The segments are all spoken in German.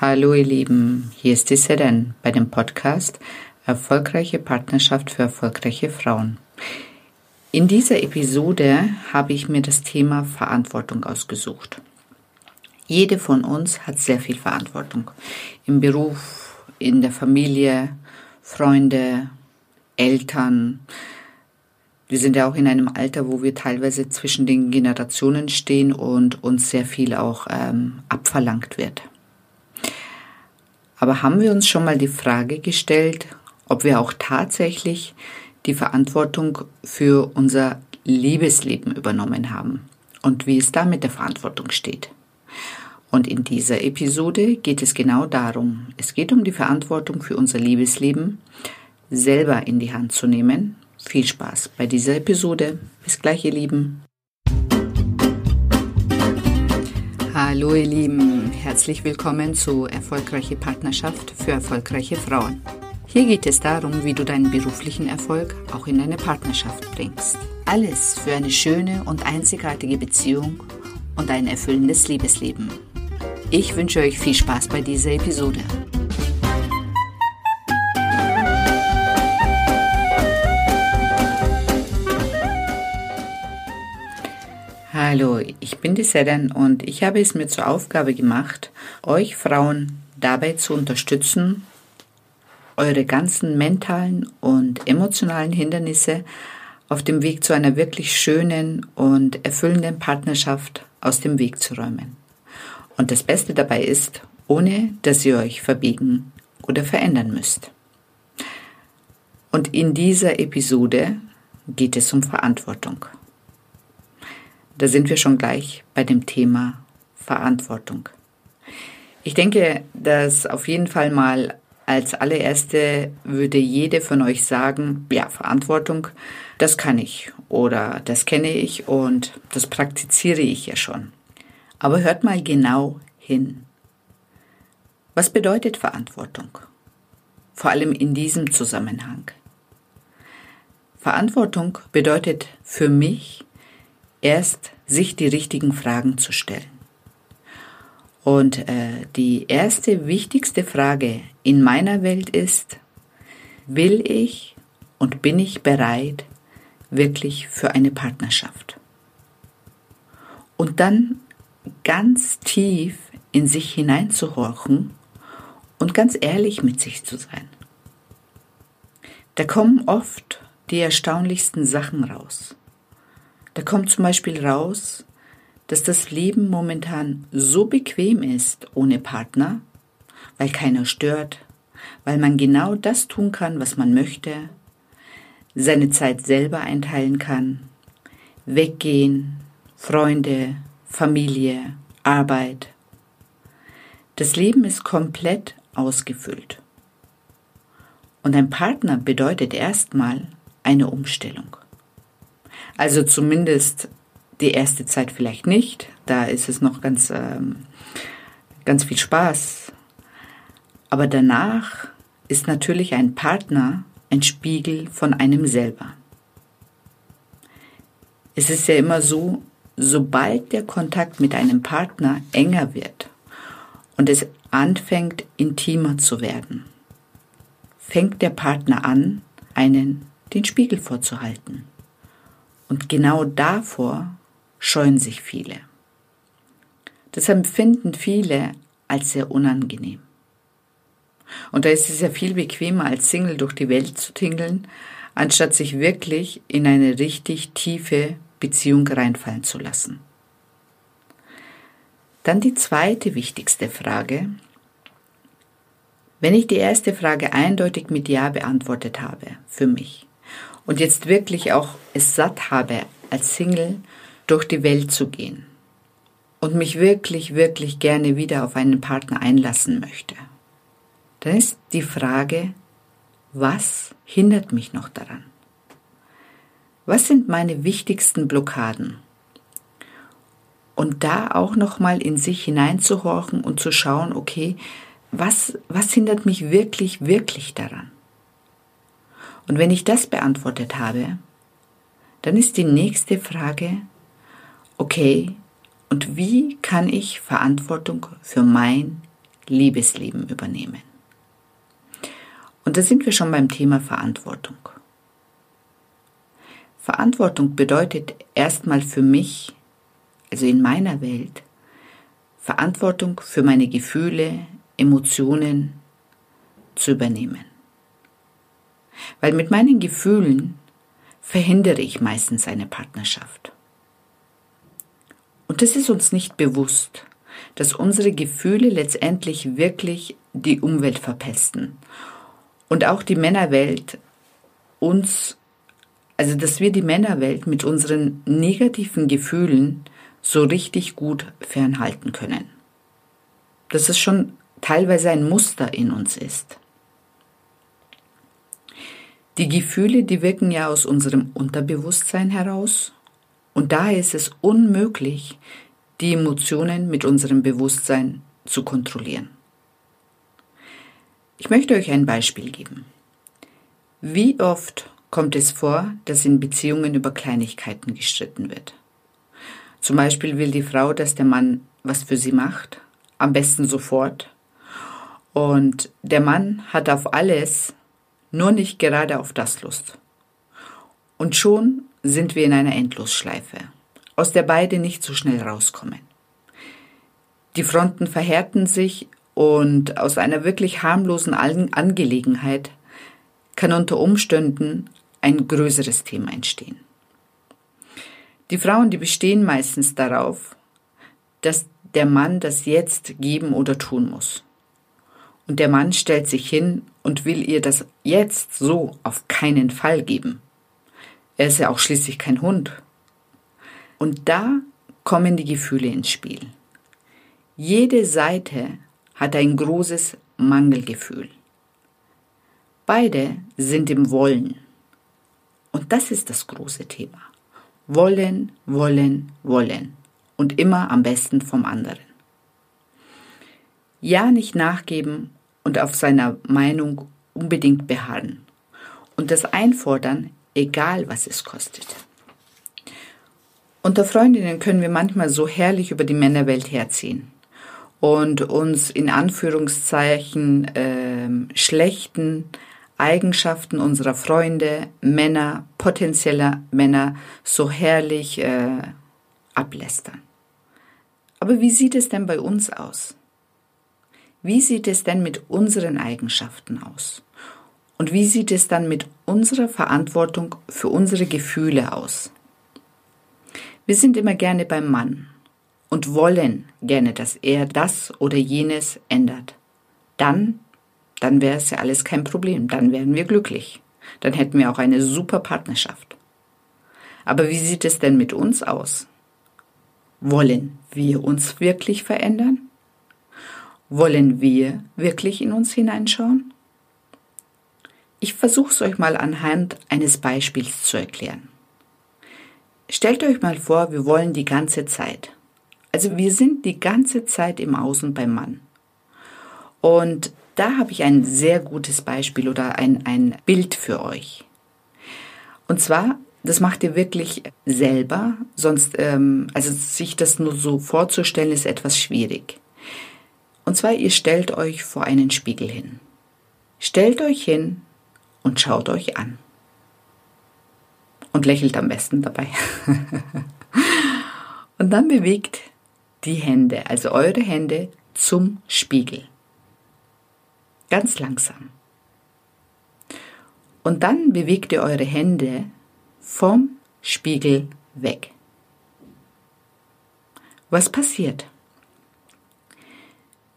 Hallo ihr Lieben, hier ist die Seren bei dem Podcast Erfolgreiche Partnerschaft für erfolgreiche Frauen. In dieser Episode habe ich mir das Thema Verantwortung ausgesucht. Jede von uns hat sehr viel Verantwortung. Im Beruf, in der Familie, Freunde, Eltern. Wir sind ja auch in einem Alter, wo wir teilweise zwischen den Generationen stehen und uns sehr viel auch ähm, abverlangt wird. Aber haben wir uns schon mal die Frage gestellt, ob wir auch tatsächlich die Verantwortung für unser Liebesleben übernommen haben und wie es da mit der Verantwortung steht? Und in dieser Episode geht es genau darum. Es geht um die Verantwortung für unser Liebesleben selber in die Hand zu nehmen. Viel Spaß bei dieser Episode. Bis gleich, ihr Lieben. Hallo ihr Lieben, herzlich willkommen zu Erfolgreiche Partnerschaft für erfolgreiche Frauen. Hier geht es darum, wie du deinen beruflichen Erfolg auch in deine Partnerschaft bringst. Alles für eine schöne und einzigartige Beziehung und ein erfüllendes Liebesleben. Ich wünsche euch viel Spaß bei dieser Episode. Hallo, ich bin die Seren und ich habe es mir zur Aufgabe gemacht, euch Frauen dabei zu unterstützen, eure ganzen mentalen und emotionalen Hindernisse auf dem Weg zu einer wirklich schönen und erfüllenden Partnerschaft aus dem Weg zu räumen. Und das Beste dabei ist, ohne dass ihr euch verbiegen oder verändern müsst. Und in dieser Episode geht es um Verantwortung. Da sind wir schon gleich bei dem Thema Verantwortung. Ich denke, dass auf jeden Fall mal als allererste würde jede von euch sagen, ja, Verantwortung, das kann ich oder das kenne ich und das praktiziere ich ja schon. Aber hört mal genau hin. Was bedeutet Verantwortung? Vor allem in diesem Zusammenhang. Verantwortung bedeutet für mich, erst sich die richtigen Fragen zu stellen. Und äh, die erste wichtigste Frage in meiner Welt ist, will ich und bin ich bereit wirklich für eine Partnerschaft? Und dann ganz tief in sich hineinzuhorchen und ganz ehrlich mit sich zu sein. Da kommen oft die erstaunlichsten Sachen raus. Da kommt zum Beispiel raus, dass das Leben momentan so bequem ist ohne Partner, weil keiner stört, weil man genau das tun kann, was man möchte, seine Zeit selber einteilen kann, weggehen, Freunde, Familie, Arbeit. Das Leben ist komplett ausgefüllt. Und ein Partner bedeutet erstmal eine Umstellung. Also zumindest die erste Zeit vielleicht nicht. Da ist es noch ganz, ähm, ganz viel Spaß. Aber danach ist natürlich ein Partner ein Spiegel von einem selber. Es ist ja immer so, sobald der Kontakt mit einem Partner enger wird und es anfängt intimer zu werden, fängt der Partner an, einen den Spiegel vorzuhalten. Und genau davor scheuen sich viele. Das empfinden viele als sehr unangenehm. Und da ist es ja viel bequemer, als Single durch die Welt zu tingeln, anstatt sich wirklich in eine richtig tiefe Beziehung reinfallen zu lassen. Dann die zweite wichtigste Frage. Wenn ich die erste Frage eindeutig mit Ja beantwortet habe, für mich, und jetzt wirklich auch es satt habe, als Single durch die Welt zu gehen und mich wirklich, wirklich gerne wieder auf einen Partner einlassen möchte, dann ist die Frage, was hindert mich noch daran? Was sind meine wichtigsten Blockaden? Und da auch nochmal in sich hineinzuhorchen und zu schauen, okay, was, was hindert mich wirklich, wirklich daran? Und wenn ich das beantwortet habe, dann ist die nächste Frage, okay, und wie kann ich Verantwortung für mein Liebesleben übernehmen. Und da sind wir schon beim Thema Verantwortung. Verantwortung bedeutet erstmal für mich, also in meiner Welt, Verantwortung für meine Gefühle, Emotionen zu übernehmen. Weil mit meinen Gefühlen verhindere ich meistens eine Partnerschaft. Und es ist uns nicht bewusst, dass unsere Gefühle letztendlich wirklich die Umwelt verpesten und auch die Männerwelt uns, also dass wir die Männerwelt mit unseren negativen Gefühlen so richtig gut fernhalten können. Dass es schon teilweise ein Muster in uns ist. Die Gefühle, die wirken ja aus unserem Unterbewusstsein heraus und daher ist es unmöglich, die Emotionen mit unserem Bewusstsein zu kontrollieren. Ich möchte euch ein Beispiel geben. Wie oft kommt es vor, dass in Beziehungen über Kleinigkeiten gestritten wird? Zum Beispiel will die Frau, dass der Mann was für sie macht, am besten sofort. Und der Mann hat auf alles, nur nicht gerade auf das Lust. Und schon sind wir in einer Endlosschleife, aus der beide nicht so schnell rauskommen. Die Fronten verhärten sich und aus einer wirklich harmlosen Angelegenheit kann unter Umständen ein größeres Thema entstehen. Die Frauen, die bestehen meistens darauf, dass der Mann das jetzt geben oder tun muss. Und der Mann stellt sich hin und will ihr das jetzt so auf keinen Fall geben. Er ist ja auch schließlich kein Hund. Und da kommen die Gefühle ins Spiel. Jede Seite hat ein großes Mangelgefühl. Beide sind im Wollen. Und das ist das große Thema. Wollen, wollen, wollen. Und immer am besten vom anderen. Ja, nicht nachgeben und auf seiner Meinung unbedingt beharren. Und das einfordern, egal was es kostet. Unter Freundinnen können wir manchmal so herrlich über die Männerwelt herziehen und uns in Anführungszeichen äh, schlechten Eigenschaften unserer Freunde, Männer, potenzieller Männer so herrlich äh, ablästern. Aber wie sieht es denn bei uns aus? Wie sieht es denn mit unseren Eigenschaften aus? Und wie sieht es dann mit unserer Verantwortung für unsere Gefühle aus? Wir sind immer gerne beim Mann und wollen gerne, dass er das oder jenes ändert. Dann dann wäre es ja alles kein Problem, dann wären wir glücklich. Dann hätten wir auch eine super Partnerschaft. Aber wie sieht es denn mit uns aus? Wollen wir uns wirklich verändern? Wollen wir wirklich in uns hineinschauen? Ich versuche es euch mal anhand eines Beispiels zu erklären. Stellt euch mal vor, wir wollen die ganze Zeit. Also wir sind die ganze Zeit im Außen beim Mann. Und da habe ich ein sehr gutes Beispiel oder ein, ein Bild für euch. Und zwar, das macht ihr wirklich selber, sonst, ähm, also sich das nur so vorzustellen, ist etwas schwierig. Und zwar, ihr stellt euch vor einen Spiegel hin. Stellt euch hin und schaut euch an. Und lächelt am besten dabei. und dann bewegt die Hände, also eure Hände zum Spiegel. Ganz langsam. Und dann bewegt ihr eure Hände vom Spiegel weg. Was passiert?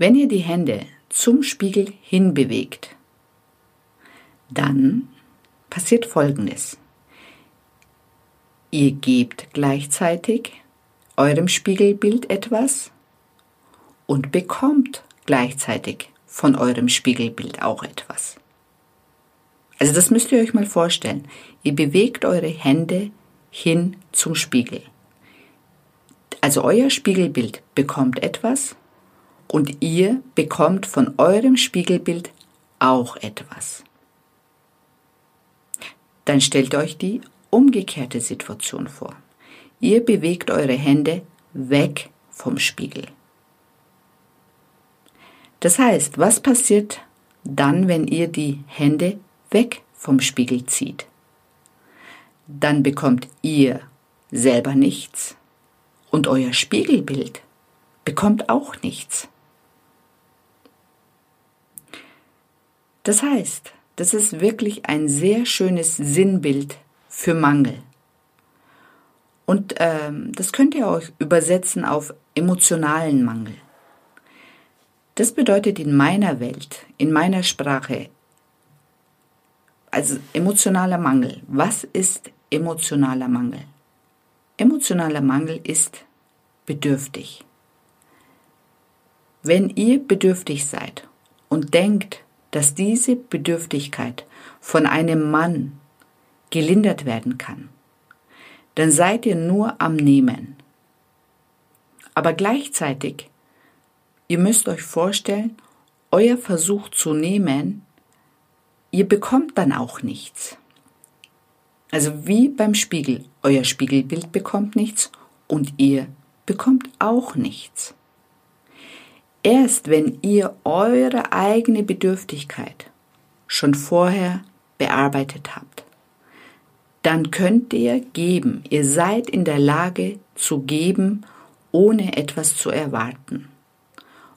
Wenn ihr die Hände zum Spiegel hinbewegt, dann passiert Folgendes. Ihr gebt gleichzeitig eurem Spiegelbild etwas und bekommt gleichzeitig von eurem Spiegelbild auch etwas. Also das müsst ihr euch mal vorstellen. Ihr bewegt eure Hände hin zum Spiegel. Also euer Spiegelbild bekommt etwas und ihr bekommt von eurem Spiegelbild auch etwas. Dann stellt euch die umgekehrte Situation vor. Ihr bewegt eure Hände weg vom Spiegel. Das heißt, was passiert dann, wenn ihr die Hände weg vom Spiegel zieht? Dann bekommt ihr selber nichts und euer Spiegelbild bekommt auch nichts. Das heißt, das ist wirklich ein sehr schönes Sinnbild für Mangel. Und ähm, das könnt ihr euch übersetzen auf emotionalen Mangel. Das bedeutet in meiner Welt, in meiner Sprache, also emotionaler Mangel. Was ist emotionaler Mangel? Emotionaler Mangel ist bedürftig. Wenn ihr bedürftig seid und denkt, dass diese Bedürftigkeit von einem Mann gelindert werden kann, dann seid ihr nur am Nehmen. Aber gleichzeitig Ihr müsst euch vorstellen, euer Versuch zu nehmen, ihr bekommt dann auch nichts. Also wie beim Spiegel, euer Spiegelbild bekommt nichts und ihr bekommt auch nichts. Erst wenn ihr eure eigene Bedürftigkeit schon vorher bearbeitet habt, dann könnt ihr geben. Ihr seid in der Lage zu geben, ohne etwas zu erwarten.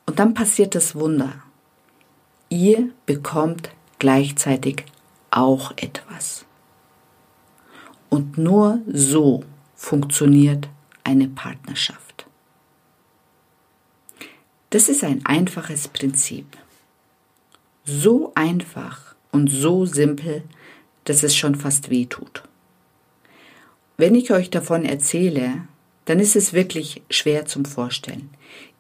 Und dann passiert das Wunder. Ihr bekommt gleichzeitig auch etwas. Und nur so funktioniert eine Partnerschaft. Das ist ein einfaches Prinzip. So einfach und so simpel, dass es schon fast weh tut. Wenn ich euch davon erzähle, dann ist es wirklich schwer zum Vorstellen.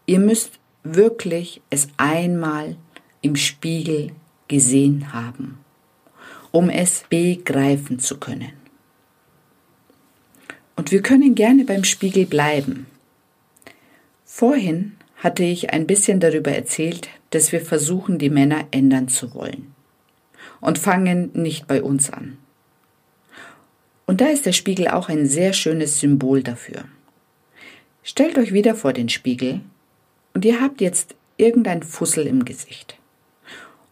Ihr müsst wirklich es einmal im Spiegel gesehen haben, um es begreifen zu können. Und wir können gerne beim Spiegel bleiben. Vorhin hatte ich ein bisschen darüber erzählt, dass wir versuchen, die Männer ändern zu wollen und fangen nicht bei uns an. Und da ist der Spiegel auch ein sehr schönes Symbol dafür. Stellt euch wieder vor den Spiegel und ihr habt jetzt irgendein Fussel im Gesicht.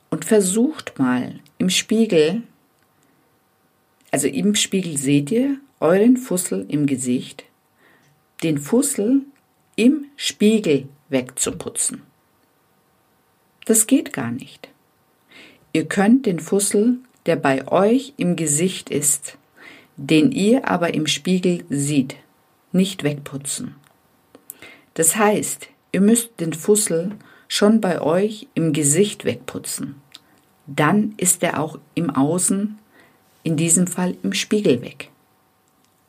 Und versucht mal im Spiegel, also im Spiegel seht ihr euren Fussel im Gesicht, den Fussel im Spiegel wegzuputzen. Das geht gar nicht. Ihr könnt den Fussel, der bei euch im Gesicht ist, den ihr aber im Spiegel seht, nicht wegputzen. Das heißt, Ihr müsst den Fussel schon bei euch im Gesicht wegputzen. Dann ist er auch im Außen, in diesem Fall im Spiegel weg.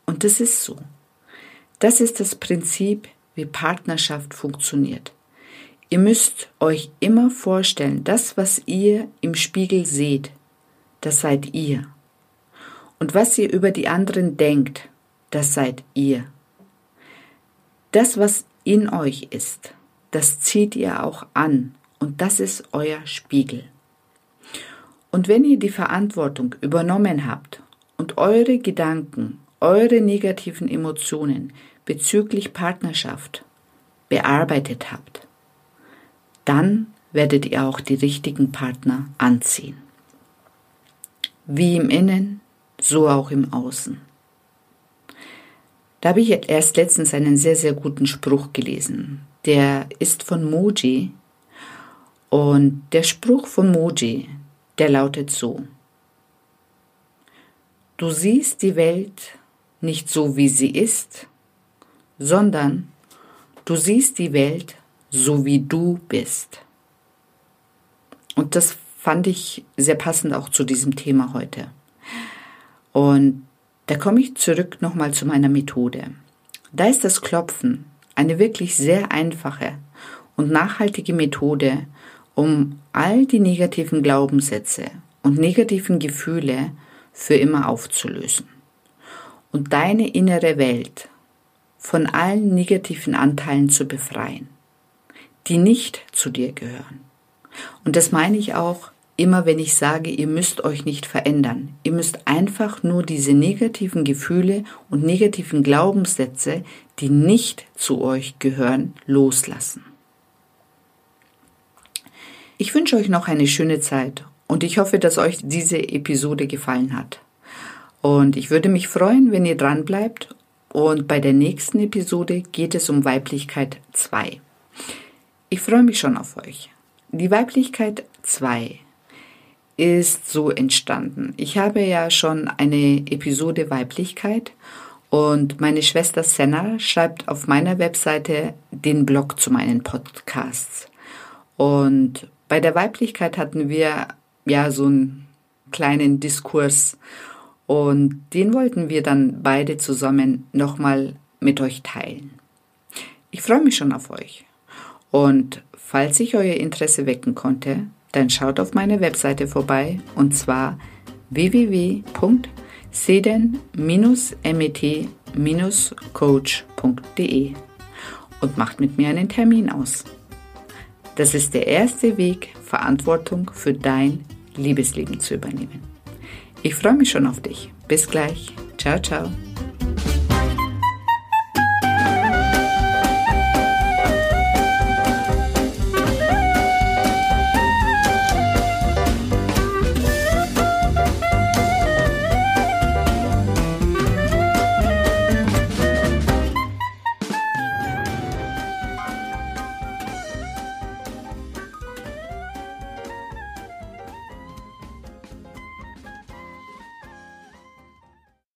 Und das ist so. Das ist das Prinzip, wie Partnerschaft funktioniert. Ihr müsst euch immer vorstellen, das, was ihr im Spiegel seht, das seid ihr. Und was ihr über die anderen denkt, das seid ihr. Das, was in euch ist, das zieht ihr auch an und das ist euer Spiegel. Und wenn ihr die Verantwortung übernommen habt und eure Gedanken, eure negativen Emotionen bezüglich Partnerschaft bearbeitet habt, dann werdet ihr auch die richtigen Partner anziehen. Wie im Innen, so auch im Außen. Da habe ich erst letztens einen sehr, sehr guten Spruch gelesen. Der ist von Moji. Und der Spruch von Moji, der lautet so. Du siehst die Welt nicht so, wie sie ist, sondern du siehst die Welt so, wie du bist. Und das fand ich sehr passend auch zu diesem Thema heute. Und da komme ich zurück nochmal zu meiner Methode. Da ist das Klopfen eine wirklich sehr einfache und nachhaltige Methode, um all die negativen Glaubenssätze und negativen Gefühle für immer aufzulösen und deine innere Welt von allen negativen Anteilen zu befreien, die nicht zu dir gehören. Und das meine ich auch immer wenn ich sage, ihr müsst euch nicht verändern. Ihr müsst einfach nur diese negativen Gefühle und negativen Glaubenssätze, die nicht zu euch gehören, loslassen. Ich wünsche euch noch eine schöne Zeit und ich hoffe, dass euch diese Episode gefallen hat. Und ich würde mich freuen, wenn ihr dran bleibt. Und bei der nächsten Episode geht es um Weiblichkeit 2. Ich freue mich schon auf euch. Die Weiblichkeit 2 ist so entstanden. Ich habe ja schon eine Episode Weiblichkeit und meine Schwester Senna schreibt auf meiner Webseite den Blog zu meinen Podcasts. Und bei der Weiblichkeit hatten wir ja so einen kleinen Diskurs und den wollten wir dann beide zusammen nochmal mit euch teilen. Ich freue mich schon auf euch. Und falls ich euer Interesse wecken konnte, dann schaut auf meiner Webseite vorbei und zwar www.seden-met-coach.de und macht mit mir einen Termin aus. Das ist der erste Weg, Verantwortung für dein Liebesleben zu übernehmen. Ich freue mich schon auf dich. Bis gleich. Ciao, ciao.